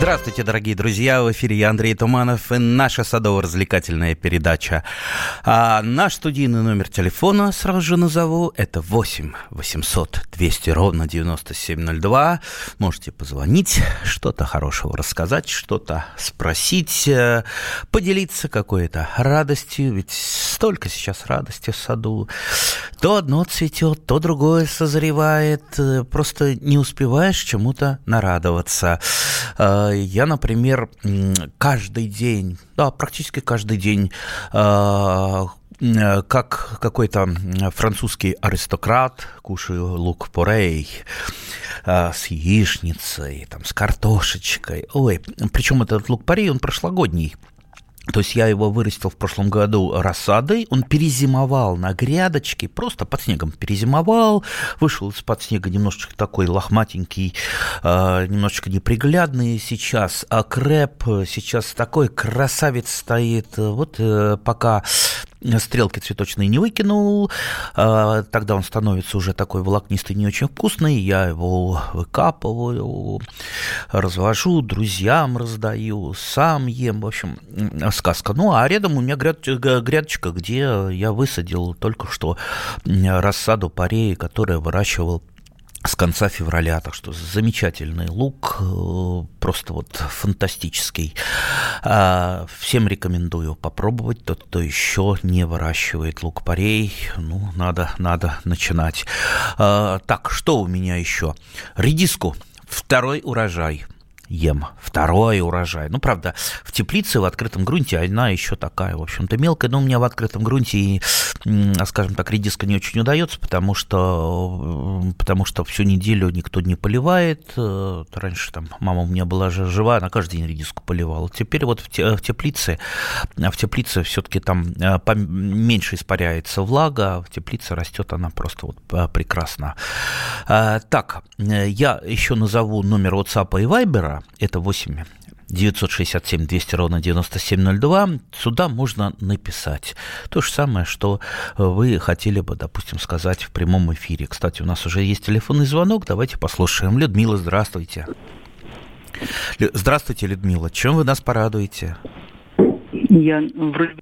Здравствуйте, дорогие друзья! В эфире я Андрей Туманов и наша садово-развлекательная передача. А наш студийный номер телефона, сразу же назову, это 8 800 200 ровно 9702. Можете позвонить, что-то хорошего рассказать, что-то спросить, э, поделиться какой-то радостью, ведь столько сейчас радости в саду. То одно цветет, то другое созревает, э, просто не успеваешь чему-то нарадоваться э, я, например, каждый день, да, практически каждый день а, как какой-то французский аристократ, кушаю лук порей а, с яичницей, там, с картошечкой. Ой, причем этот лук порей, он прошлогодний. То есть я его вырастил в прошлом году рассадой, он перезимовал на грядочке, просто под снегом перезимовал, вышел из-под снега немножечко такой лохматенький, а, немножечко неприглядный сейчас, а крэп сейчас такой красавец стоит, вот э, пока стрелки цветочные не выкинул, а, тогда он становится уже такой волокнистый, не очень вкусный, я его выкапываю, развожу, друзьям раздаю, сам ем, в общем, сказка. Ну, а рядом у меня грядочка, где я высадил только что рассаду пареи, которая выращивал с конца февраля. Так что замечательный лук, э, просто вот фантастический. А, всем рекомендую попробовать. Тот, кто еще не выращивает лук-порей, ну, надо, надо начинать. А, так, что у меня еще? Редиску. Второй урожай – ем. Второй урожай. Ну, правда, в теплице в открытом грунте она еще такая, в общем-то, мелкая, но у меня в открытом грунте, скажем так, редиска не очень удается, потому что, потому что всю неделю никто не поливает. Э, раньше там мама у меня была же жива, она каждый день редиску поливала. Теперь вот в теплице, в теплице все-таки там э, меньше испаряется влага, в теплице растет она просто вот э, прекрасно. Так, я еще назову номер WhatsApp и Viber, это 8 967 200 ровно 9702. Сюда можно написать то же самое, что вы хотели бы, допустим, сказать в прямом эфире. Кстати, у нас уже есть телефонный звонок. Давайте послушаем. Людмила, здравствуйте. Здравствуйте, Людмила. Чем вы нас порадуете? Я вроде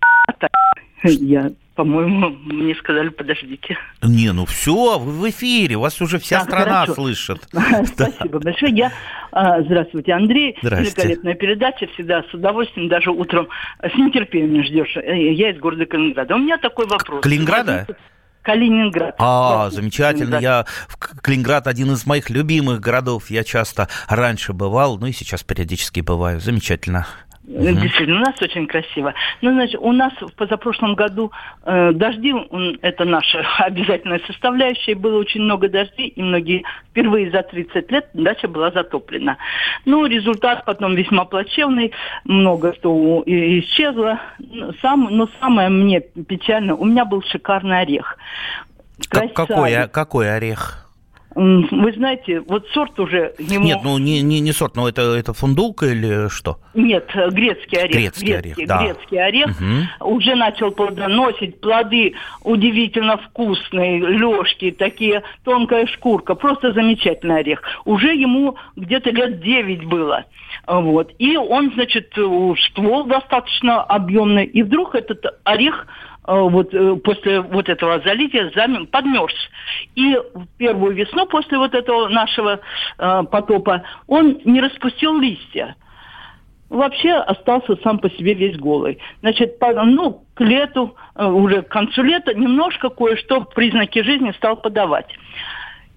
я по-моему, мне сказали, подождите. Не, ну все, вы в эфире, вас уже вся так, страна хорошо. слышит. Спасибо большое. Я, а, здравствуйте, Андрей. Здравствуйте. Великолепная передача, всегда с удовольствием, даже утром с нетерпением ждешь. Э, я из города Калининграда. У меня такой вопрос. Калининграда? Калининград. А, замечательно. Я в Калининград один из моих любимых городов. Я часто раньше бывал, ну и сейчас периодически бываю. Замечательно. Угу. Действительно, у нас очень красиво. Ну, значит, у нас в позапрошлом году э, дожди, это наша обязательная составляющая, было очень много дождей, и многие впервые за 30 лет дача была затоплена. Ну, результат потом весьма плачевный, много что исчезло. Сам, но самое мне печально, у меня был шикарный орех. Как, какой, какой орех? Вы знаете, вот сорт уже ему... Нет, ну не, не, не сорт, но это, это фундук или что? Нет, грецкий орех. Грецкий, грецкий орех, да. Грецкий орех угу. уже начал плодоносить, плоды удивительно вкусные, лёжки, такие, тонкая шкурка, просто замечательный орех. Уже ему где-то лет 9 было. Вот. И он, значит, ствол достаточно объемный, и вдруг этот орех Э, вот э, после вот этого залития замер, подмерз. И в первую весну после вот этого нашего э, потопа он не распустил листья. Вообще остался сам по себе весь голый. Значит, по, ну, к лету, э, уже к концу лета немножко кое-что признаки жизни стал подавать.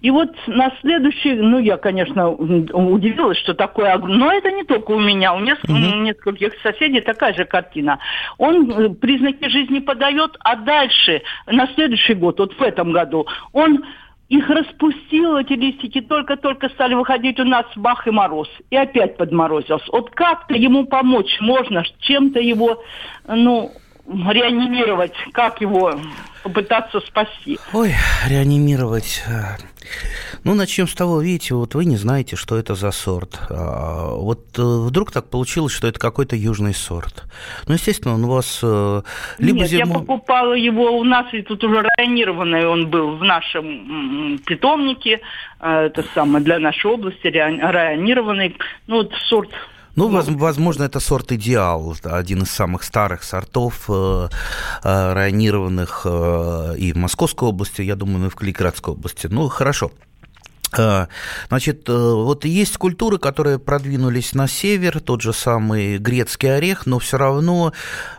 И вот на следующий, ну, я, конечно, удивилась, что такое, но это не только у меня, у меня угу. у нескольких соседей такая же картина. Он э, признаки жизни подает, а дальше, на следующий год, вот в этом году, он их распустил, эти листики, только-только стали выходить у нас бах и мороз. И опять подморозился. Вот как-то ему помочь можно, чем-то его, ну, реанимировать, как его попытаться спасти? Ой, реанимировать. Э, ну, начнем с того, видите, вот вы не знаете, что это за сорт. А, вот э, вдруг так получилось, что это какой-то южный сорт. Ну, естественно, он у вас э, либо Нет, зимой... я покупала его у нас, и тут уже районированный он был в нашем питомнике, это самое, для нашей области, районированный. Ну, вот сорт ну, возможно, это сорт идеал, один из самых старых сортов э, э, районированных э, и в Московской области, я думаю, и в Калининградской области. Ну, хорошо. Э, значит, э, вот есть культуры, которые продвинулись на север, тот же самый грецкий орех, но все равно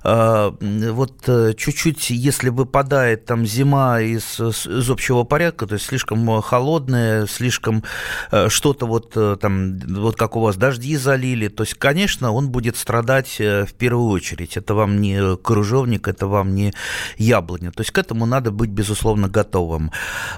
э, вот чуть-чуть, если выпадает там зима из, из общего порядка, то есть слишком холодная, слишком что-то вот там, вот как у вас дожди залили, то есть, конечно, он будет страдать в первую очередь. Это вам не кружовник, это вам не яблоня. То есть к этому надо быть, безусловно, готовым.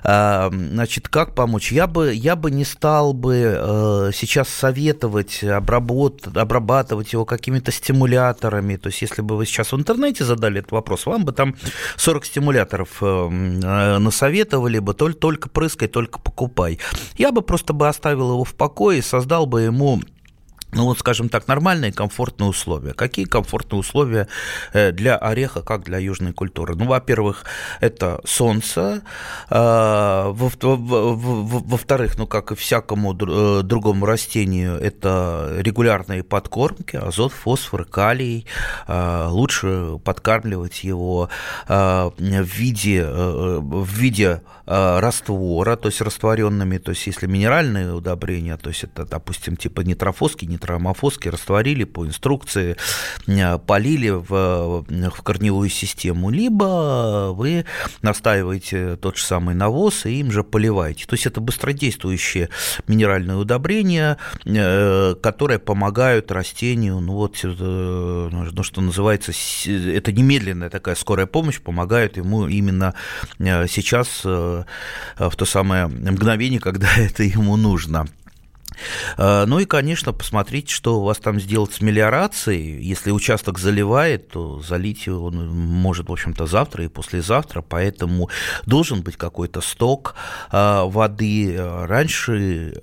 Значит, как помочь? Я бы я бы не стал бы э, сейчас советовать обработ, обрабатывать его какими-то стимуляторами. То есть, если бы вы сейчас в интернете задали этот вопрос, вам бы там 40 стимуляторов э, э, насоветовали бы, только, только прыскай, только покупай. Я бы просто бы оставил его в покое и создал бы ему ну вот, скажем так, нормальные комфортные условия. Какие комфортные условия э, для ореха, как для южной культуры? Ну, во-первых, это солнце, а, во-вторых, ну, как и всякому э, другому растению, это регулярные подкормки, азот, фосфор, калий, лучше подкармливать его в виде, э, в виде раствора, то есть растворенными, то есть если минеральные удобрения, то есть это, допустим, типа нитрофоски, электромофоски растворили по инструкции, э, полили в, в корневую систему, либо вы настаиваете тот же самый навоз и им же поливаете. То есть это быстродействующие минеральные удобрения, э, которые помогают растению, ну вот, э, ну, что называется, это немедленная такая скорая помощь, помогает ему именно сейчас, в то самое мгновение, когда это ему нужно. Э, ну и, конечно, посмотрите, что у вас там сделать с мелиорацией. Если участок заливает, то залить он может, в общем-то, завтра и послезавтра, поэтому должен быть какой-то сток э, воды. Раньше,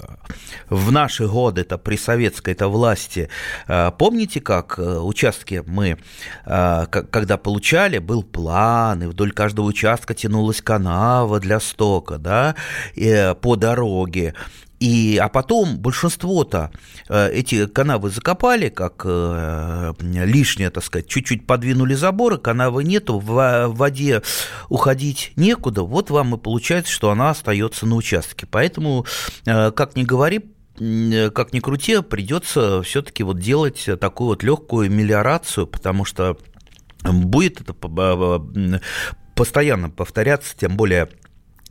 в наши годы, это при советской это власти, э, помните, как участки мы, когда получали, был план, и вдоль каждого участка тянулась канава для стока, да, по дороге. И, а потом большинство-то э, эти канавы закопали, как э, лишнее, так сказать, чуть-чуть подвинули заборы, канавы нету, в воде уходить некуда, вот вам и получается, что она остается на участке. Поэтому, э, как ни говори, как ни крути, придется все-таки вот делать такую вот легкую мелиорацию, потому что будет это постоянно повторяться, тем более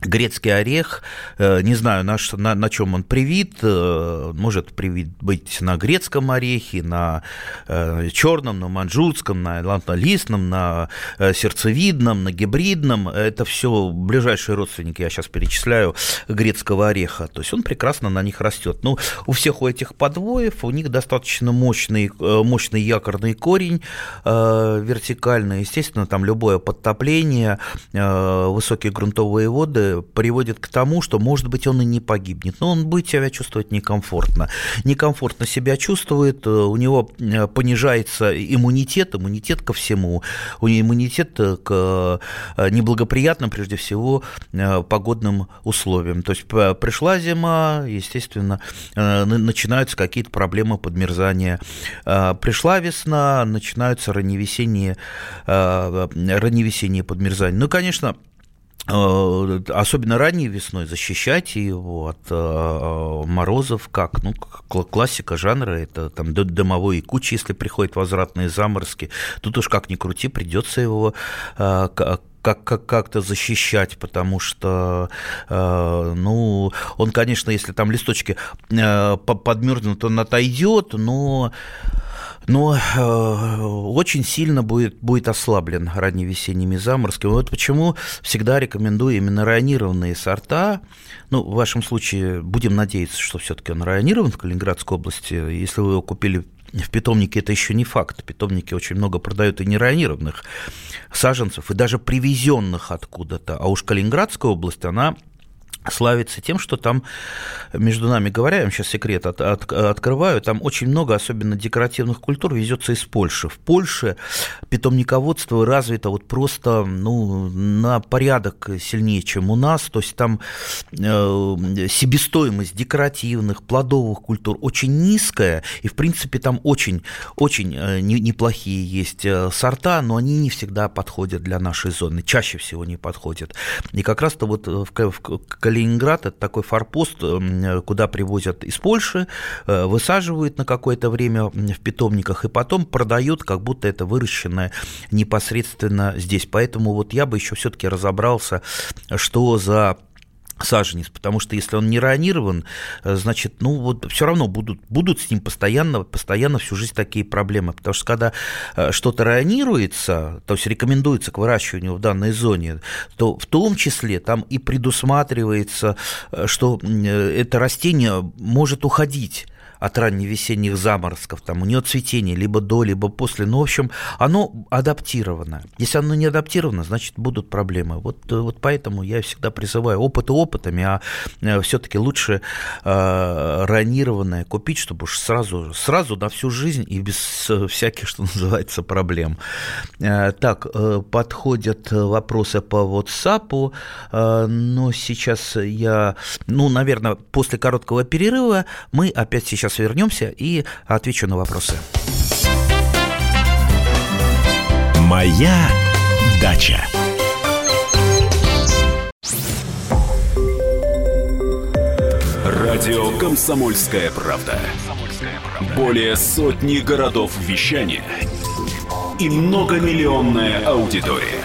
грецкий орех, э, не знаю, на, на, на чем он привит, э, может привит быть на грецком орехе, на э, черном, на манжурском, на лантолистном, на сердцевидном, на гибридном. Это все ближайшие родственники, я сейчас перечисляю, грецкого ореха. То есть он прекрасно на них растет. Ну, у всех у этих подвоев, у них достаточно мощный, мощный якорный корень вертикальный. Естественно, там любое подтопление, высокие грунтовые воды приводит к тому, что, может быть, он и не погибнет, но он будет себя чувствовать некомфортно. Некомфортно себя чувствует, э, у него э, понижается иммунитет, иммунитет ко всему, у него иммунитет к э, неблагоприятным, прежде всего, погодным условиям. То есть пришла зима, естественно, начинаются какие-то проблемы подмерзания. Пришла весна, начинаются ранневесенние, ранневесенние подмерзания. Ну, конечно, особенно ранней весной защищать его от э, морозов, как ну, классика жанра, это там дымовой кучи, если приходят возвратные заморозки. Тут уж как ни крути, придется его э, как, как, как-то защищать, потому что, э, ну, он, конечно, если там листочки э, подмерзнут, он отойдет, но но э, очень сильно будет, будет ослаблен ранневесенними заморозками. Вот почему всегда рекомендую именно районированные сорта. Ну, в вашем случае будем надеяться, что все-таки он районирован в Калининградской области. Если вы его купили в питомнике это еще не факт. Питомники очень много продают и неронированных саженцев, и даже привезенных откуда-то. А уж Калининградская область, она славится тем, что там, между нами говоря, я вам сейчас секрет от, от, открываю, там очень много, особенно декоративных культур, везется из Польши. В Польше питомниководство развито вот просто ну, на порядок сильнее, чем у нас. То есть там э, себестоимость декоративных, плодовых культур очень низкая, и, в принципе, там очень, очень э, неплохие есть э, сорта, но они не всегда подходят для нашей зоны, чаще всего не подходят. И как раз-то вот в, в Калининград – это такой форпост, куда привозят из Польши, э, высаживают на какое-то время в питомниках и потом продают, как будто это выращенное непосредственно здесь. Поэтому вот я бы еще все-таки разобрался, что за саженец, потому что если он не ранирован, э, значит, ну вот все равно будут, будут с ним постоянно, постоянно всю жизнь такие проблемы, потому что когда э, что-то ранируется, то есть рекомендуется к выращиванию в данной зоне, то в том числе там и предусматривается, э, что это растение может уходить от ранневесенних заморозков, там у нее цветение либо до, либо после. Ну, в общем, оно адаптировано. Если оно не адаптировано, значит, будут проблемы. Вот, вот поэтому я всегда призываю опыт опытами, а э, все-таки лучше э, ранированное купить, чтобы уж сразу, сразу на всю жизнь и без всяких, что называется, проблем. Э, так, э, подходят вопросы по WhatsApp, э, но сейчас я, ну, наверное, после короткого перерыва мы опять сейчас сейчас вернемся и отвечу на вопросы. Моя дача. Радио Комсомольская правда". Более сотни городов вещания и многомиллионная аудитория.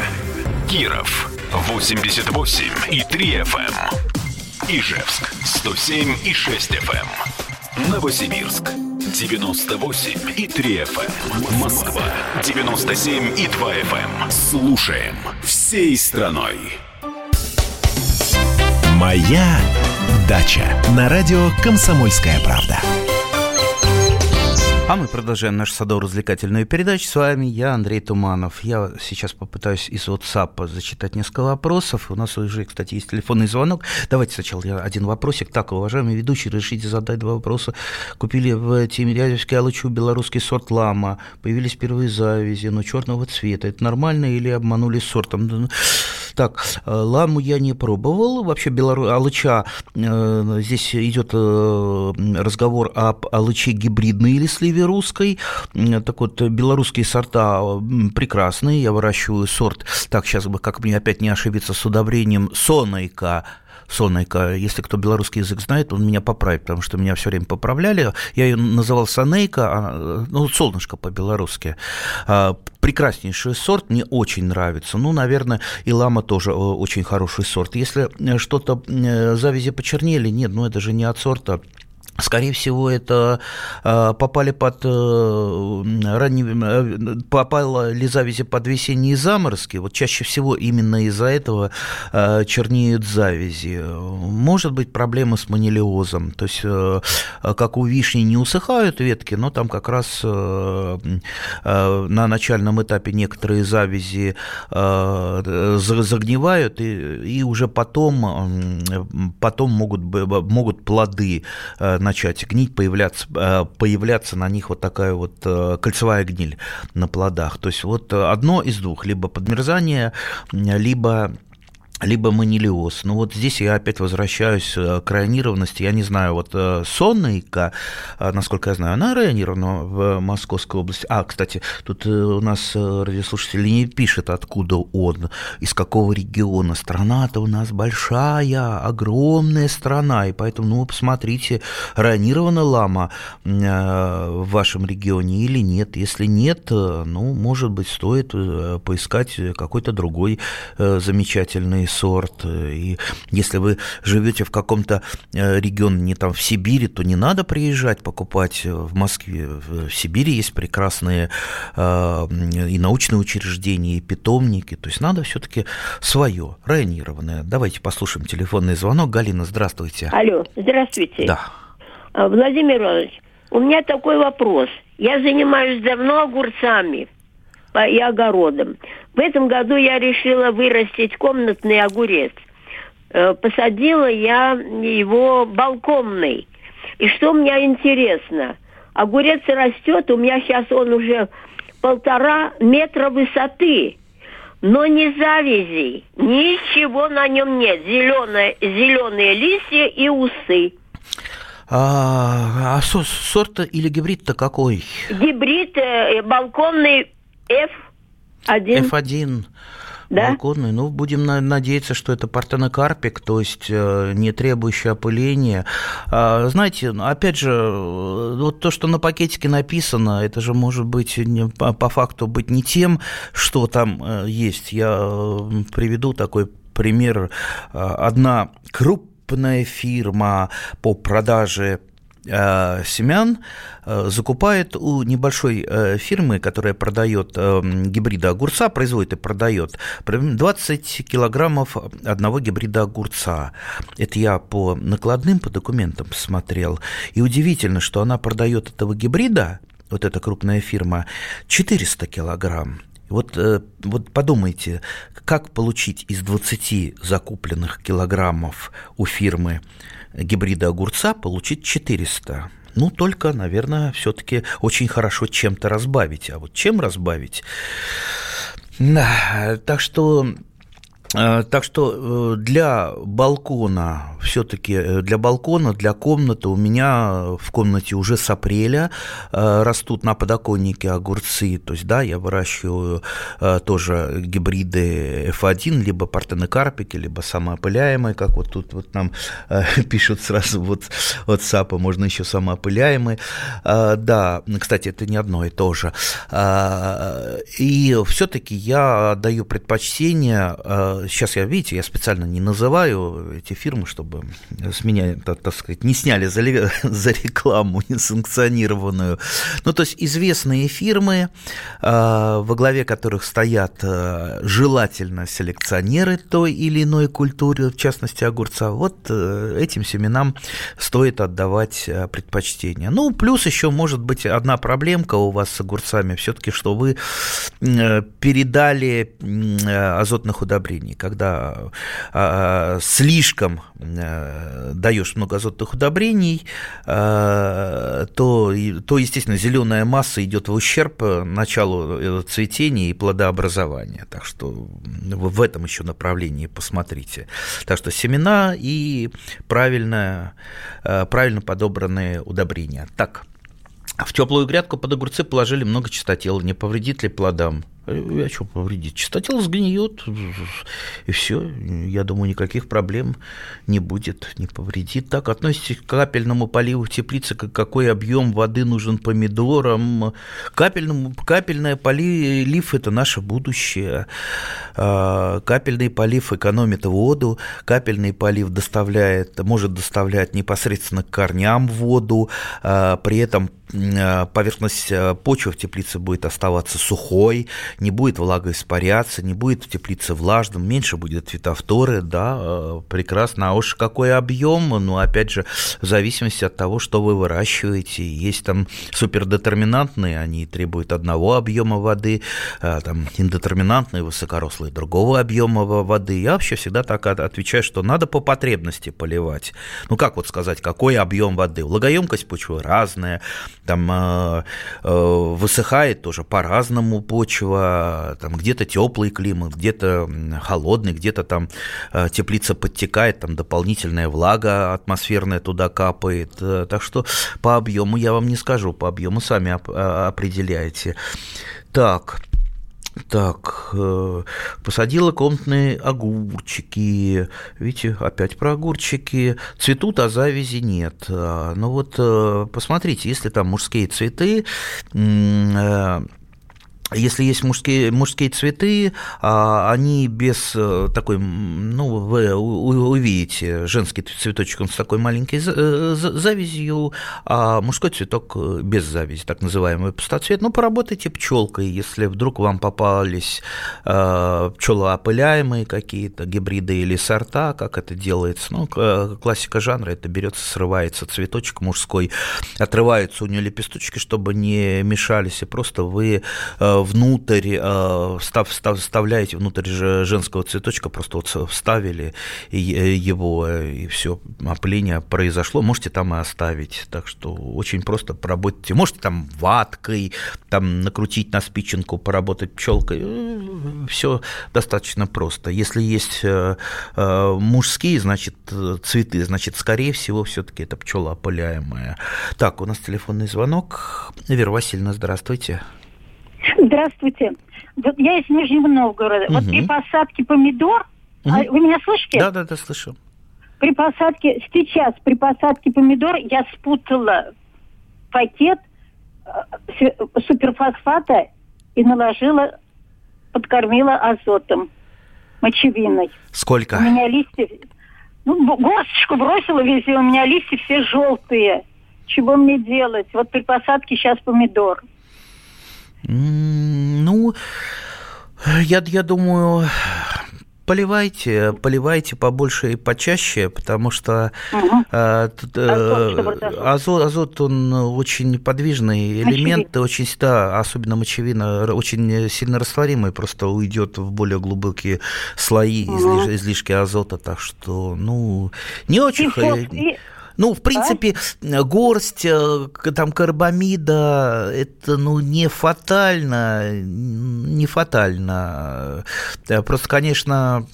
Киров 88 и 3 FM. Эм. Ижевск 107 и 6 FM. Новосибирск 98 и 3 FM. Эм. Москва 97 и 2 FM. Эм. Слушаем всей страной. Моя дача на радио Комсомольская правда. А мы продолжаем нашу садово-развлекательную передачу. С вами я, Андрей Туманов. Я сейчас попытаюсь из WhatsApp зачитать несколько вопросов. У нас уже, кстати, есть телефонный звонок. Давайте сначала я один вопросик. Так, уважаемый ведущий, решите задать два вопроса. Купили в Тимирязевске алычу белорусский сорт лама. Появились первые завязи, но черного цвета. Это нормально или обманули сортом? Так, э, ламу я не пробовал. Вообще белору... алыча, э, здесь идет э, разговор об алыче гибридной или сливе русской. Так вот, белорусские сорта прекрасные. Я выращиваю сорт, так, сейчас бы, как мне опять не ошибиться, с удобрением сонайка Сонейка. Если кто белорусский язык знает, он меня поправит, потому что меня все время поправляли. Я ее называл Сонейка, а, ну, солнышко по-белорусски. А, прекраснейший сорт, мне очень нравится. Ну, наверное, и лама тоже очень хороший сорт. Если э, что-то э, завязи почернели, нет, ну это же не от сорта Скорее всего, это а, попали под э, ранние, э, попала ли завязи под весенние заморозки. Вот чаще всего именно из-за этого чернеют завязи. Может быть проблема с манилиозом. То есть, э, как у вишни не усыхают ветки, но там как раз на начальном этапе некоторые завязи загнивают, и, и уже потом, потом могут, могут плоды начать гнить, появляться, э, появляться на них вот такая вот э, кольцевая гниль на плодах. То есть вот одно из двух, либо подмерзание, либо либо манилиоз. Ну вот здесь я опять возвращаюсь э, к районированности. Я не знаю, вот э, соннейка, э, насколько я знаю, она районирована в Московской области. А, кстати, тут у нас радиослушатель не пишет, откуда он, из какого региона. Страна-то у нас большая, огромная страна, и поэтому, ну, посмотрите, районирована лама в вашем регионе или нет. Если нет, ну, может быть, стоит поискать какой-то другой замечательный сорт. И если вы живете в каком-то э, регионе, не там в Сибири, то не надо приезжать покупать в Москве. В Сибири есть прекрасные э, и научные учреждения, и питомники. То есть надо все-таки свое, районированное. Давайте послушаем телефонный звонок. Галина, здравствуйте. Алло, здравствуйте. Да. А, Владимир Иванович, у меня такой вопрос. Я занимаюсь давно огурцами и огородом. В этом году я решила вырастить комнатный огурец. Э, посадила я его балконный. И что мне интересно, огурец растет, у меня сейчас он уже полтора метра высоты, но ни завязей, ничего на нем нет. Зеленые, зеленые листья и усы. А, а сорт или гибрид-то какой? Гибрид э, балконный F1. F1 да? балконный. Ну, будем надеяться, что это партенокарпик, то есть э, не требующий опыления. А, знаете, опять же, э, вот то, что на пакетике написано, это же может быть не, по факту быть не тем, что там э, есть. Я приведу такой пример. Одна крупная фирма по продаже семян э, закупает у небольшой э, фирмы, которая продает гибрида огурца, производит и продает 20 килограммов одного гибрида огурца. Это я по накладным, по документам смотрел. И удивительно, что она продает этого гибрида, вот эта крупная фирма, 400 килограмм. Вот, вот подумайте, как получить из 20 закупленных килограммов у фирмы гибрида огурца получить 400. Ну, только, наверное, все-таки очень хорошо чем-то разбавить. А вот чем разбавить? Да, так что Э, так что э, для балкона, все-таки э, для балкона, для комнаты у меня в комнате уже с апреля растут на подоконнике огурцы. То есть, да, я выращиваю тоже гибриды F1, либо партенокарпики, либо самоопыляемые, как вот тут вот нам пишут сразу вот от САПа, можно еще самоопыляемые. Да, кстати, это не одно и то же. И все-таки я даю предпочтение сейчас я, видите, я специально не называю эти фирмы, чтобы с меня, так, так сказать, не сняли за, за рекламу несанкционированную. Ну, то есть известные фирмы, а, во главе которых стоят а, желательно селекционеры той или иной культуры, в частности огурца, вот э, этим семенам стоит отдавать а, предпочтение. Ну, плюс еще может быть одна проблемка у вас с огурцами, все-таки, что вы передали азотных удобрений растений, когда а, слишком а, даешь много азотных удобрений, а, то, то, естественно, зеленая масса идет в ущерб началу цветения и плодообразования. Так что в этом еще направлении посмотрите. Так что семена и правильно, правильно подобранные удобрения. Так, в теплую грядку под огурцы положили много чистотела. Не повредит ли плодам? А что повредить? Чистотел сгниет, и все. Я думаю, никаких проблем не будет, не повредит. Так, относитесь к капельному поливу в теплице, какой объем воды нужен помидорам. Капельному, капельное полив – это наше будущее. А, капельный полив экономит воду, капельный полив доставляет, может доставлять непосредственно к корням воду, а, при этом поверхность почвы в теплице будет оставаться сухой, не будет влага испаряться, не будет в теплице влажным, меньше будет фитофторы, да, э, прекрасно. А уж какой объем, ну, опять же, в зависимости от того, что вы выращиваете. Есть там супердетерминантные, они требуют одного объема воды, э, там индетерминантные, высокорослые другого объема воды. Я вообще всегда так отвечаю, что надо по потребности поливать. Ну, как вот сказать, какой объем воды? Влагоемкость почвы разная, там э, высыхает тоже по-разному почва, там где-то теплый климат, где-то холодный, где-то там э, теплица подтекает, там дополнительная влага атмосферная туда капает. Э, так что по объему я вам не скажу, по объему сами определяете. Так, так, э, посадила комнатные огурчики. Видите, опять про огурчики. Цветут, а завязи нет. Ну вот, посмотрите, если там мужские цветы, если есть мужские, мужские цветы, а, они без э, такой, ну, вы увидите, женский цветочек, он с такой маленькой э, завязью, а мужской цветок э, без завязи, так называемый пустоцвет. Ну, поработайте пчелкой, если вдруг вам попались пчелоопыляемые какие-то гибриды или сорта, как это делается. Ну, классика жанра, это берется, срывается цветочек мужской, отрываются у нее лепесточки, чтобы не мешались, и просто вы внутрь, э, встав, встав, вставляете внутрь женского цветочка, просто вот вставили э, его, э, и все, опыление произошло, можете там и оставить. Так что очень просто поработайте. Можете там ваткой, там накрутить на спиченку, поработать пчелкой. Все достаточно просто. Если есть мужские, значит, цветы, значит, скорее всего, все-таки это пчела опыляемая. Так, у нас телефонный звонок. Вера Васильевна, здравствуйте. Здравствуйте. Вот я из Нижнего Новгорода. Угу. Вот при посадке помидор... Угу. А, вы меня слышите? Да, да, да, слышу. При посадке... Сейчас при посадке помидор я спутала пакет э, суперфосфата и наложила, подкормила азотом мочевиной. Сколько? У меня листья... Ну, горсточку бросила везде, у меня листья все желтые. Чего мне делать? Вот при посадке сейчас помидор. Ну, я, я думаю, поливайте, поливайте побольше и почаще, потому что угу. э, азот, азот, он очень подвижный элемент, мочевина. очень, да, особенно мочевина, очень сильно растворимый, просто уйдет в более глубокие слои угу. излиш, излишки азота, так что, ну, не очень... И, ну, в принципе, а? горсть э, там карбамида это ну не фатально, не фатально. Э, просто, конечно,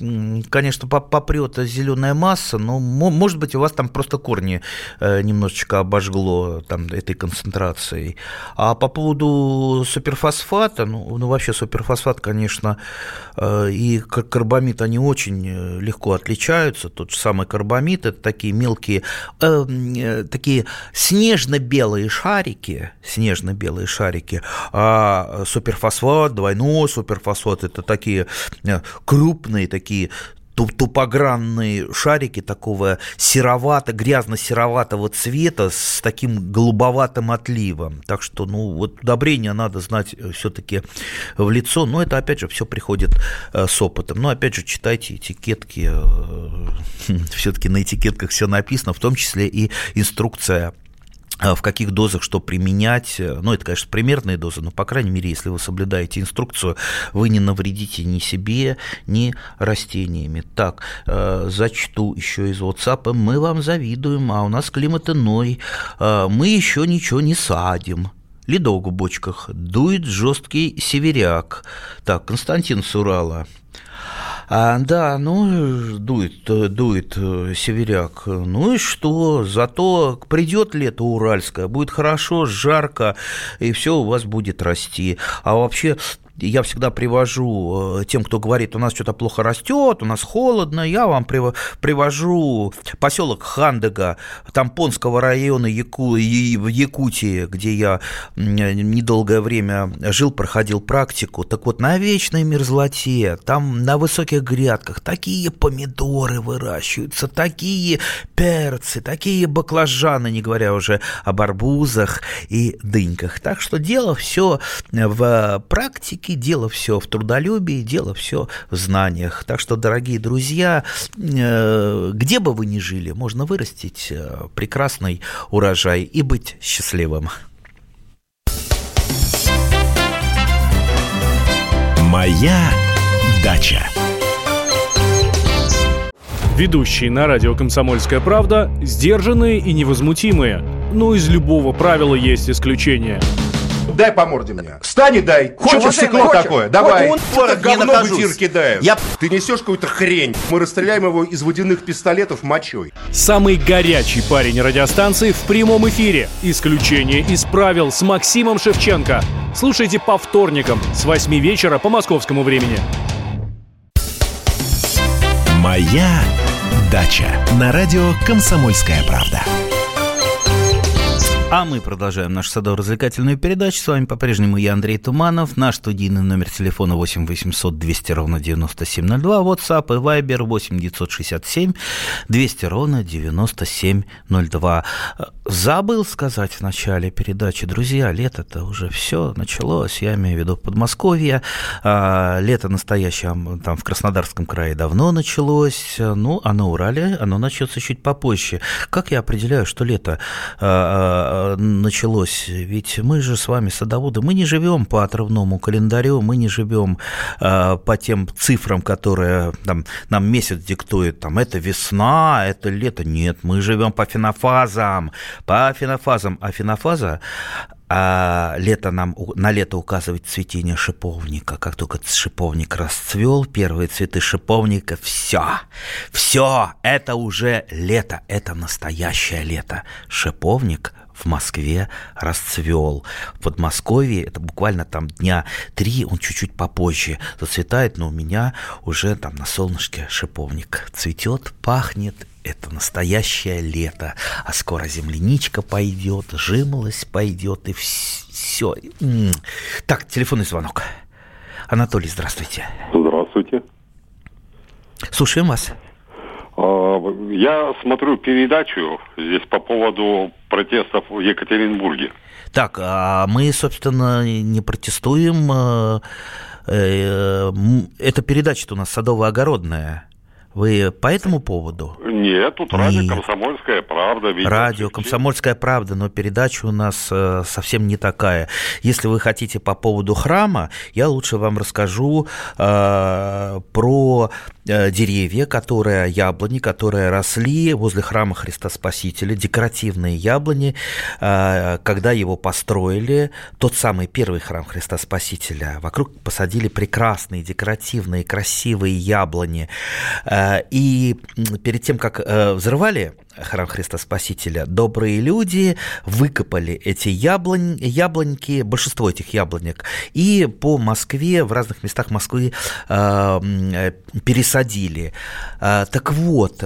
конечно, попрет зеленая масса, но может быть у вас там просто корни э, немножечко обожгло там этой концентрацией. А по поводу суперфосфата, ну, ну вообще суперфосфат, конечно, и карбамид, они очень легко отличаются. Тот же самый карбамид, это такие мелкие Э, такие снежно-белые шарики, снежно-белые шарики, а суперфосфат, двойной суперфосфат, это такие э, крупные, такие тупогранные шарики такого серовато, грязно-сероватого цвета с таким голубоватым отливом. Так что, ну, вот удобрения надо знать э, все-таки в лицо. Но это, опять же, все приходит э, с опытом. Но, опять же, читайте этикетки. Э, все-таки на этикетках все написано, в том числе и инструкция в каких дозах что применять. Ну, это, конечно, примерные дозы, но, по крайней мере, если вы соблюдаете инструкцию, вы не навредите ни себе, ни растениями. Так, э, зачту еще из WhatsApp. Мы вам завидуем, а у нас климат иной. Э, мы еще ничего не садим. Ледок в бочках. Дует жесткий северяк. Так, Константин Сурала. А, да, ну, дует, дует э, северяк. Ну и что? Зато придет лето уральское, будет хорошо, жарко, и все у вас будет расти. А вообще я всегда привожу э, тем, кто говорит, у нас что-то плохо растет, у нас холодно, я вам привожу поселок Хандега, Тампонского района Яку, Якутии, где я недолгое время жил, проходил практику. Так вот, на вечной мерзлоте, там на высоких грядках такие помидоры выращиваются, такие перцы, такие баклажаны, не говоря уже об арбузах и дыньках. Так что дело все в практике, все дело все в трудолюбии, дело все в знаниях. Так что, дорогие друзья, э, где бы вы ни жили, можно вырастить э, прекрасный урожай и быть счастливым. Моя дача. Ведущие на радио «Комсомольская правда» сдержанные и невозмутимые. Но из любого правила есть исключение – Дай по морде мне. Встань и дай. Хочешь стекло такое? Давай. Он это говно в эфир кидает. Я... Ты несешь какую-то хрень. Мы расстреляем его из водяных пистолетов мочой. Самый горячий парень радиостанции в прямом эфире. Исключение из правил с Максимом Шевченко. Слушайте по вторникам с 8 вечера по московскому времени. Моя дача на радио «Комсомольская правда». А мы продолжаем нашу садово-развлекательную передачу. С вами по-прежнему я, Андрей Туманов. Наш студийный номер телефона 8 800 200 ровно 9702. WhatsApp и Viber 8 967 200 ровно 9702. Забыл сказать в начале передачи, друзья, лето-то уже все началось. Я имею в виду Подмосковье. А, лето настоящее там в Краснодарском крае давно началось. Ну, а на Урале оно начнется чуть попозже. Как я определяю, что лето а, а, началось. Ведь мы же с вами садоводы, мы не живем по отрывному календарю, мы не живем э, по тем цифрам, которые там, нам месяц диктует, там, это весна, это лето. Нет, мы живем по фенофазам, по фенофазам. А фенофаза а лето нам, на лето указывает цветение шиповника. Как только шиповник расцвел, первые цветы шиповника, все, все, это уже лето, это настоящее лето. Шиповник в Москве расцвел. В Подмосковье это буквально там дня три, он чуть-чуть попозже зацветает, но у меня уже там на солнышке шиповник цветет, пахнет, это настоящее лето, а скоро земляничка пойдет, жимолость пойдет и все. Так, телефонный звонок. Анатолий, здравствуйте. Здравствуйте. Слушаем вас. А, я смотрю передачу здесь по поводу протестов в Екатеринбурге. Так, а мы, собственно, не протестуем. Э, э, это передача-то у нас садово-огородная. Вы по этому поводу? Нет, тут радио Нет. «Комсомольская правда». Видите, радио «Комсомольская правда», но передача у нас э, совсем не такая. Если вы хотите по поводу храма, я лучше вам расскажу э, про э, деревья, которые, яблони, которые росли возле храма Христа Спасителя, декоративные яблони, э, когда его построили, тот самый первый храм Христа Спасителя, вокруг посадили прекрасные, декоративные, красивые яблони, Э, и перед тем, как э, взрывали храм Христа Спасителя, добрые люди выкопали эти яблонь, яблоньки, большинство этих яблонек, и по Москве, в разных местах Москвы э, пересадили. Так вот,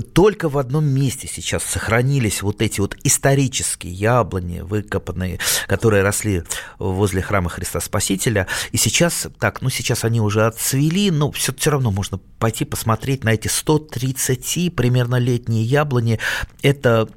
только в одном месте сейчас сохранились вот эти вот исторические яблони, выкопанные, которые росли возле храма Христа Спасителя. И сейчас, так, ну сейчас они уже отцвели, но все, все равно можно пойти посмотреть на эти 130 примерно летние яблони. Это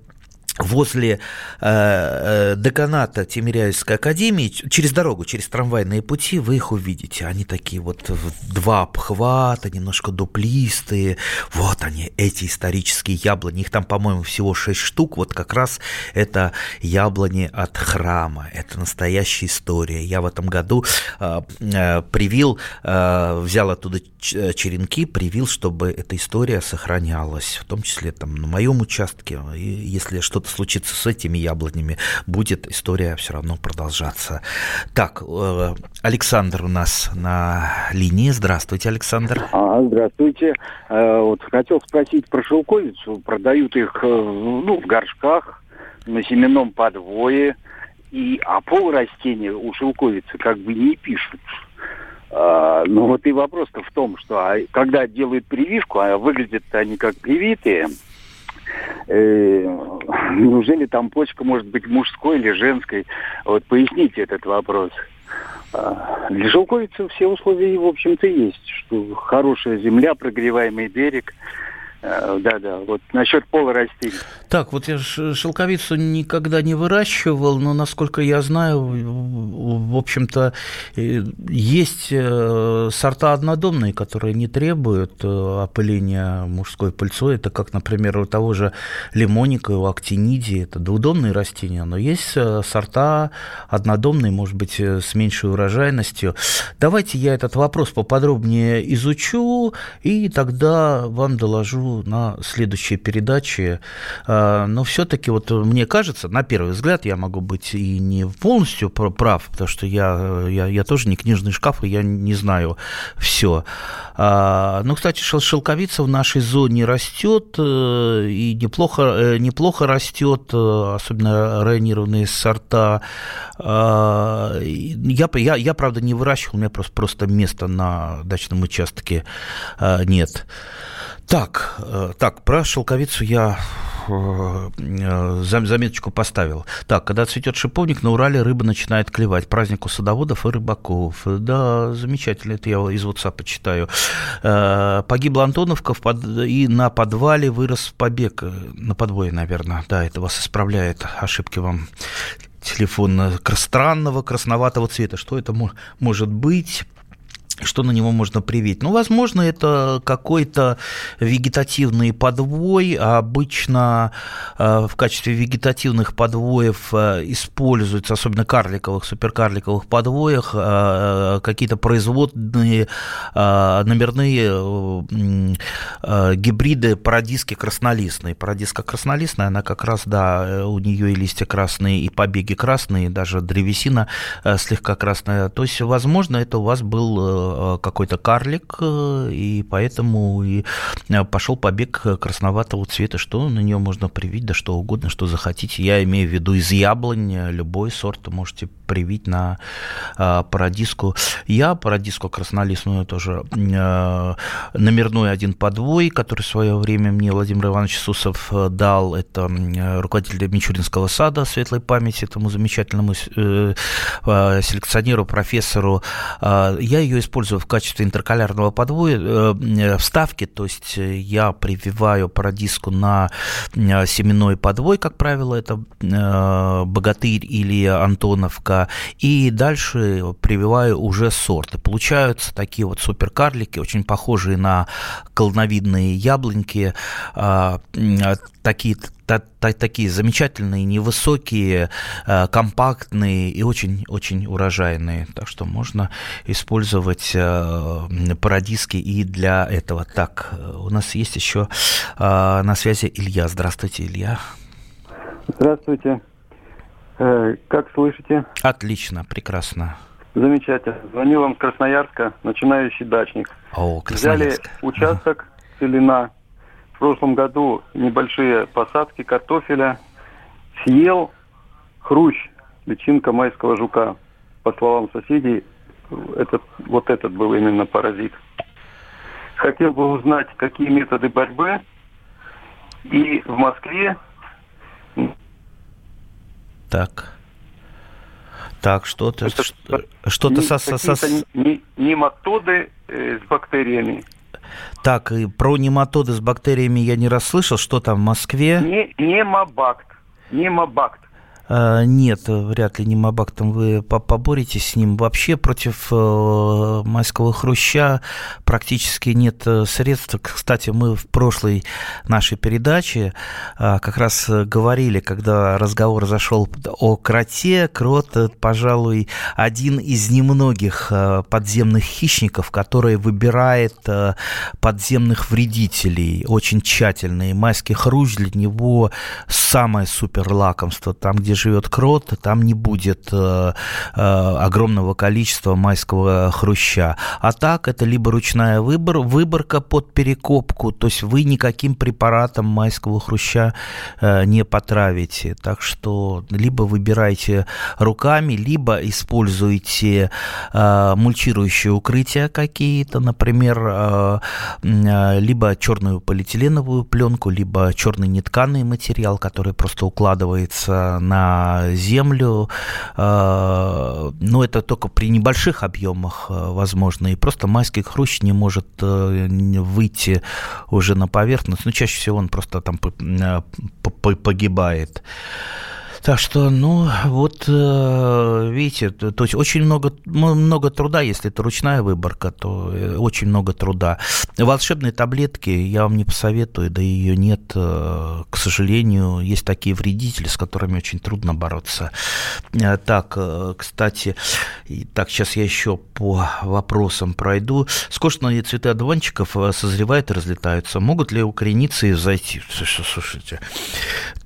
возле э, э, деканата Тимиряевской академии, через дорогу, через трамвайные пути, вы их увидите. Они такие вот два обхвата, немножко дуплистые. Вот они, эти исторические яблони. Их там, по-моему, всего шесть штук. Вот как раз это яблони от храма. Это настоящая история. Я в этом году э, э, привил, э, взял оттуда черенки, привил, чтобы эта история сохранялась. В том числе там на моем участке. И если что-то что-то случится с этими яблонями, будет история все равно продолжаться. Так, э, Александр у нас на линии. Здравствуйте, Александр. А, здравствуйте. Э, вот хотел спросить про шелковицу. Продают их э, ну, в горшках, на семенном подвое. И, а пол растения у шелковицы как бы не пишут. А, ну вот и вопрос-то в том, что а, когда делают прививку, а выглядят они как привитые, неужели там почка может быть мужской или женской? Вот поясните этот вопрос. А, для шелковицы все условия, в общем-то, есть. Что хорошая земля, прогреваемый берег – Э, да-да, вот насчет пола растений. Так, вот я шелковицу никогда не выращивал, но, насколько я знаю, в общем-то, э, есть э, сорта однодомные, которые не требуют опыления мужской пыльцой. Это как, например, у того же лимоника, у актинидии. Это двудомные растения, но есть сорта однодомные, может быть, с меньшей урожайностью. Давайте я этот вопрос поподробнее изучу, и тогда вам доложу на следующей передаче. А, но все-таки вот мне кажется, на первый взгляд, я могу быть и не полностью прав, потому что я, я, я тоже не книжный шкаф, и я не знаю все. А, ну, кстати, шелковица в нашей зоне растет, э, и неплохо, э, неплохо растет, э, особенно районированные сорта. А, я, я, я, правда, не выращивал, у меня просто, просто места на дачном участке нет. Так, так, про шелковицу я заметочку поставил. Так, когда цветет шиповник, на Урале рыба начинает клевать. Праздник у садоводов и рыбаков. Да, замечательно, это я из WhatsApp читаю. Погибла Антоновка и на подвале вырос побег. На подвое, наверное. Да, это вас исправляет. Ошибки вам телефон странного красноватого цвета. Что это может быть? Что на него можно привить? Ну, возможно, это какой-то вегетативный подвой. Обычно э, в качестве вегетативных подвоев э, используются, особенно карликовых, суперкарликовых подвоях, э, какие-то производные номерные гибриды парадиски краснолистные. Парадиска краснолистная, она как раз, да, у нее и листья красные, и побеги красные, даже древесина слегка красная. То есть, возможно, это у вас был какой-то карлик, э, и поэтому и э, пошел побег красноватого цвета. Что на нее можно привить, да что угодно, что захотите. Я имею в виду из яблони, любой сорт можете привить на парадиску. Я парадиску краснолистную тоже номерной один подвой, который в свое время мне Владимир Иванович Сусов дал. Это руководитель Мичуринского сада светлой памяти, этому замечательному селекционеру, профессору. Я ее использую использую в качестве интеркалярного подвоя э, э, вставки, то есть э, я прививаю парадиску на семенной подвой, как правило, это богатырь или антоновка, и дальше прививаю уже сорты. Получаются такие вот суперкарлики, очень похожие на колоновидные яблоньки, такие та, та, такие замечательные, невысокие, э, компактные и очень-очень урожайные. Так что можно использовать э, парадиски и для этого. Так, у нас есть еще э, на связи Илья. Здравствуйте, Илья. Здравствуйте. Как слышите? Отлично, прекрасно. Замечательно. Звонил вам с Красноярска, начинающий дачник. О, Красноярск. Взяли участок, селена, в прошлом году небольшие посадки картофеля съел хрущ, личинка майского жука. По словам соседей, этот, вот этот был именно паразит. Хотел бы узнать, какие методы борьбы. И в Москве... Так. Так, что-то... Что-то со... со, со... Нематоды э, с бактериями. Так, и про нематоды с бактериями я не расслышал. Что там в Москве? Не, немобакт. Немобакт. Э, нет, вряд ли немобактом вы поборетесь с ним. Вообще против э, майского хруща практически нет э, средств. Кстати, мы в прошлой нашей передаче как раз говорили, когда разговор зашел о кроте. Крот, пожалуй, один из немногих подземных хищников, который выбирает подземных вредителей очень тщательно. И майский хрущ для него самое супер лакомство. Там, где живет крот, там не будет э, э, огромного количества майского хруща. А так это либо ручная выбор, выборка под перекопку, то есть вы никаким препаратом майского хруща э, не потравите. Так что либо выбирайте руками, либо используйте мульчирующие укрытия какие-то, например, либо черную полиэтиленовую пленку, либо черный нетканый материал, который просто укладывается на землю, э, но это только при небольших объемах э, возможно, и просто майский хрущ не может э, выйти уже на поверхность, но чаще всего он просто там погибает. Так что, ну, вот, э, видите, то есть очень много, много труда, если это ручная выборка, то э, очень много труда. Волшебные таблетки я вам не посоветую, да ее нет, э, к сожалению, есть такие вредители, с которыми очень трудно бороться. Так, кстати, так, сейчас я еще по вопросам пройду. Скошенные цветы одуванчиков созревают и разлетаются. Могут ли укорениться и зайти? Слушайте,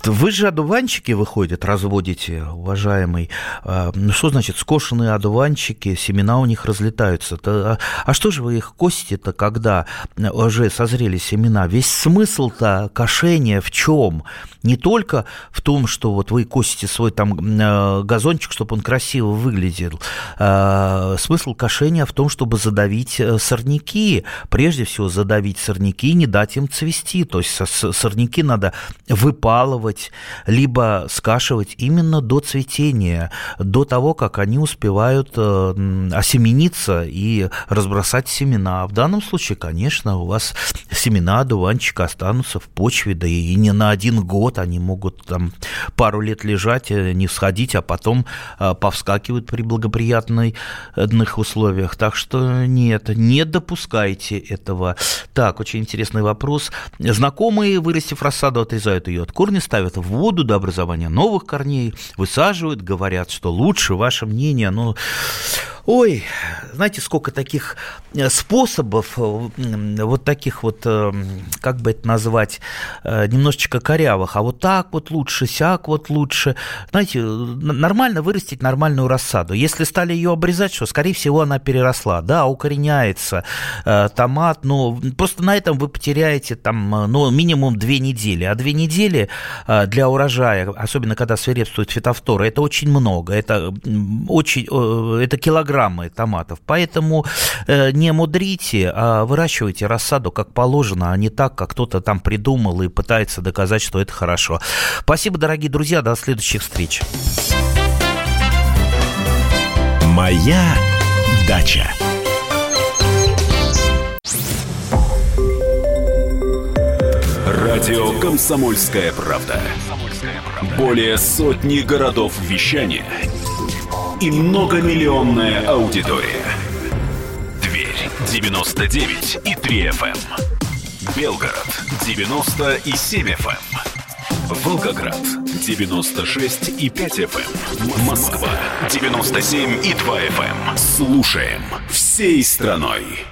Вы же одуванчики, выходят, разводите, уважаемый. А, ну, что значит скошенные одуванчики, семена у них разлетаются? А, а что же вы их косите-то, когда уже созрели семена? Весь смысл-то кошения в чем? Не только в том, что вот вы косите свой там э, газончик, чтобы он красиво выглядел. А, смысл кошения в том, чтобы задавить э, сорняки. Прежде всего задавить сорняки и не дать им цвести. То есть сорняки надо выпалывать, либо скашивать именно до цветения, до того, как они успевают э, осемениться и разбросать семена. В данном случае, конечно, у вас семена одуванчика останутся в почве, да и не на один год они могут там пару лет лежать, э, не всходить, а потом э, повскакивают при благоприятных условиях. Так что нет, не допускайте этого. Так, очень интересный вопрос. Знакомые, вырастив рассаду, отрезают ее от корня, ставят в воду до образования новых корней, высаживают, говорят, что лучше ваше мнение. Но Ой, знаете, сколько таких э, способов, э, вот таких вот, э, как бы это назвать, немножечко корявых, а вот так вот лучше, сяк вот лучше. Знаете, нормально вырастить нормальную рассаду. Если стали ее обрезать, что, скорее всего, она переросла. Да, укореняется томат, но просто на этом вы потеряете там, ну, минимум две недели. А две недели для урожая, особенно когда свирепствует фитофтора, это очень много. Это очень, это килограмм килограммы томатов. Поэтому э, не мудрите, а выращивайте рассаду как положено, а не так, как кто-то там придумал и пытается доказать, что это хорошо. Спасибо, дорогие друзья, до следующих встреч. Моя дача. Радио Комсомольская правда". Более сотни городов вещания – и многомиллионная аудитория. Дверь 99 и 3 FM. Эм. Белгород 90 и 7 FM. Эм. Волгоград 96 и 5 FM. Эм. Москва 97 и 2 FM. Слушаем всей страной.